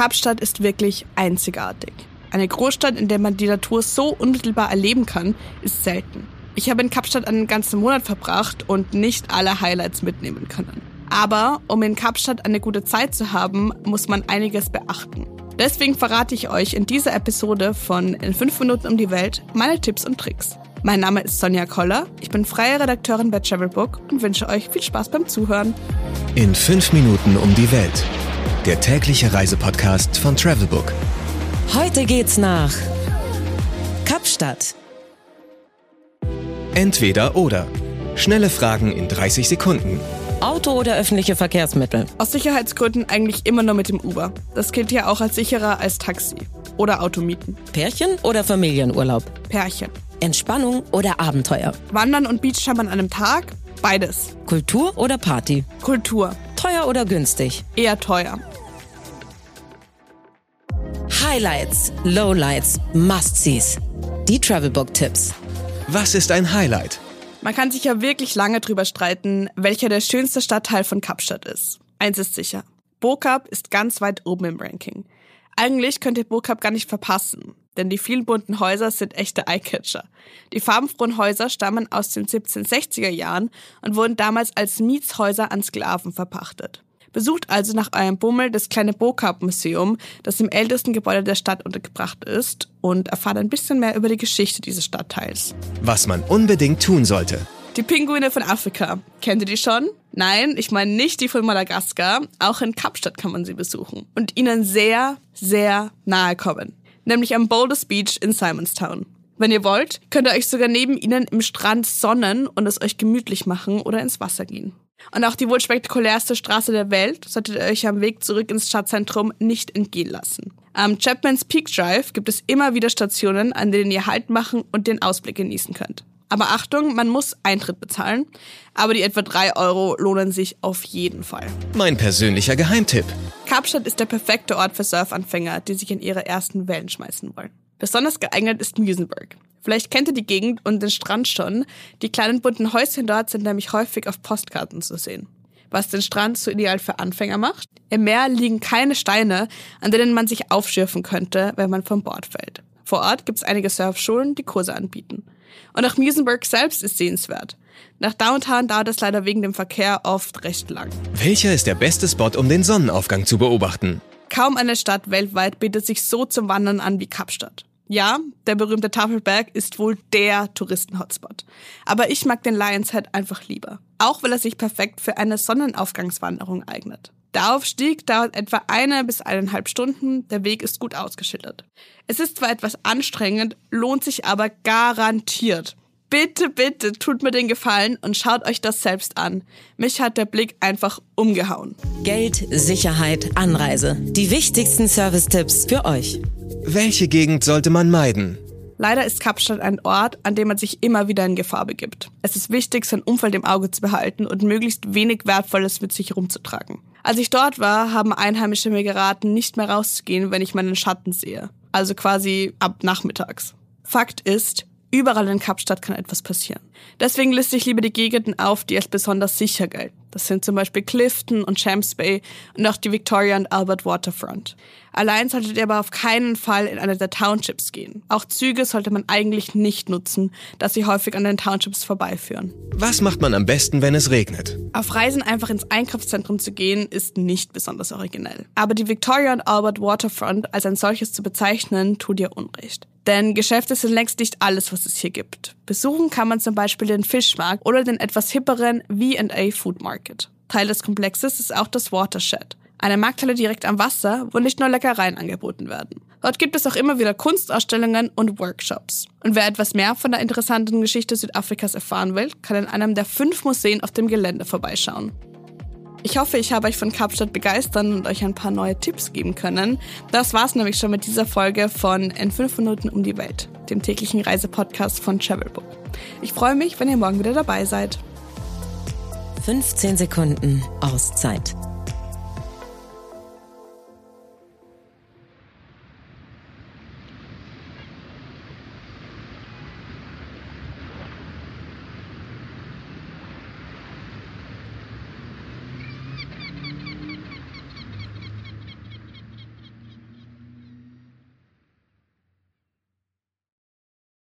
Kapstadt ist wirklich einzigartig. Eine Großstadt, in der man die Natur so unmittelbar erleben kann, ist selten. Ich habe in Kapstadt einen ganzen Monat verbracht und nicht alle Highlights mitnehmen können. Aber um in Kapstadt eine gute Zeit zu haben, muss man einiges beachten. Deswegen verrate ich euch in dieser Episode von In 5 Minuten um die Welt meine Tipps und Tricks. Mein Name ist Sonja Koller, ich bin freie Redakteurin bei Travelbook und wünsche euch viel Spaß beim Zuhören. In 5 Minuten um die Welt. Der tägliche Reisepodcast von Travelbook. Heute geht's nach Kapstadt. Entweder oder. Schnelle Fragen in 30 Sekunden. Auto oder öffentliche Verkehrsmittel? Aus Sicherheitsgründen eigentlich immer nur mit dem Uber. Das gilt ja auch als sicherer als Taxi. Oder Automieten. Pärchen oder Familienurlaub? Pärchen. Entspannung oder Abenteuer? Wandern und Beachjump an einem Tag? Beides. Kultur oder Party? Kultur. Teuer oder günstig? Eher teuer. Highlights, Lowlights, Must-Sees. Die Travelbook-Tipps. Was ist ein Highlight? Man kann sich ja wirklich lange drüber streiten, welcher der schönste Stadtteil von Kapstadt ist. Eins ist sicher. Bokap ist ganz weit oben im Ranking. Eigentlich könnt ihr Bokap gar nicht verpassen, denn die vielen bunten Häuser sind echte Eyecatcher. Die farbenfrohen Häuser stammen aus den 1760er Jahren und wurden damals als Mietshäuser an Sklaven verpachtet. Besucht also nach eurem Bummel das kleine Bokap-Museum, das im ältesten Gebäude der Stadt untergebracht ist und erfahrt ein bisschen mehr über die Geschichte dieses Stadtteils. Was man unbedingt tun sollte. Die Pinguine von Afrika. Kennt ihr die schon? Nein, ich meine nicht die von Madagaskar. Auch in Kapstadt kann man sie besuchen und ihnen sehr, sehr nahe kommen. Nämlich am Boulders Beach in Simonstown. Wenn ihr wollt, könnt ihr euch sogar neben ihnen im Strand sonnen und es euch gemütlich machen oder ins Wasser gehen. Und auch die wohl spektakulärste Straße der Welt solltet ihr euch am Weg zurück ins Stadtzentrum nicht entgehen lassen. Am Chapman's Peak Drive gibt es immer wieder Stationen, an denen ihr Halt machen und den Ausblick genießen könnt. Aber Achtung, man muss Eintritt bezahlen, aber die etwa drei Euro lohnen sich auf jeden Fall. Mein persönlicher Geheimtipp. Kapstadt ist der perfekte Ort für Surfanfänger, die sich in ihre ersten Wellen schmeißen wollen. Besonders geeignet ist Musenberg. Vielleicht kennt ihr die Gegend und den Strand schon. Die kleinen bunten Häuschen dort sind nämlich häufig auf Postkarten zu sehen. Was den Strand so ideal für Anfänger macht? Im Meer liegen keine Steine, an denen man sich aufschürfen könnte, wenn man vom Bord fällt. Vor Ort gibt es einige Surfschulen, die Kurse anbieten. Und auch Musenberg selbst ist sehenswert. Nach Downtown dauert es leider wegen dem Verkehr oft recht lang. Welcher ist der beste Spot, um den Sonnenaufgang zu beobachten? Kaum eine Stadt weltweit bietet sich so zum Wandern an wie Kapstadt. Ja, der berühmte Tafelberg ist wohl der Touristen-Hotspot. Aber ich mag den Lions Head einfach lieber. Auch weil er sich perfekt für eine Sonnenaufgangswanderung eignet. Der Aufstieg dauert etwa eine bis eineinhalb Stunden, der Weg ist gut ausgeschildert. Es ist zwar etwas anstrengend, lohnt sich aber garantiert. Bitte, bitte tut mir den Gefallen und schaut euch das selbst an. Mich hat der Blick einfach umgehauen. Geld, Sicherheit, Anreise. Die wichtigsten Service-Tipps für euch. Welche Gegend sollte man meiden? Leider ist Kapstadt ein Ort, an dem man sich immer wieder in Gefahr begibt. Es ist wichtig, sein Umfeld im Auge zu behalten und möglichst wenig Wertvolles mit sich herumzutragen. Als ich dort war, haben Einheimische mir geraten, nicht mehr rauszugehen, wenn ich meinen Schatten sehe. Also quasi ab nachmittags. Fakt ist, überall in Kapstadt kann etwas passieren. Deswegen liste ich lieber die Gegenden auf, die als besonders sicher gelten. Das sind zum Beispiel Clifton und Champs Bay und auch die Victoria und Albert Waterfront. Allein solltet ihr aber auf keinen Fall in eine der Townships gehen. Auch Züge sollte man eigentlich nicht nutzen, da sie häufig an den Townships vorbeiführen. Was macht man am besten, wenn es regnet? Auf Reisen einfach ins Einkaufszentrum zu gehen, ist nicht besonders originell. Aber die Victoria und Albert Waterfront als ein solches zu bezeichnen, tut ihr Unrecht. Denn Geschäfte sind längst nicht alles, was es hier gibt. Besuchen kann man zum Beispiel den Fischmarkt oder den etwas hipperen V&A Food Market. Teil des Komplexes ist auch das Watershed. Eine Markthalle direkt am Wasser, wo nicht nur Leckereien angeboten werden. Dort gibt es auch immer wieder Kunstausstellungen und Workshops. Und wer etwas mehr von der interessanten Geschichte Südafrikas erfahren will, kann in einem der fünf Museen auf dem Gelände vorbeischauen. Ich hoffe, ich habe euch von Kapstadt begeistern und euch ein paar neue Tipps geben können. Das war's nämlich schon mit dieser Folge von In 5 Minuten um die Welt, dem täglichen Reisepodcast von Travelbook. Ich freue mich, wenn ihr morgen wieder dabei seid. 15 Sekunden Auszeit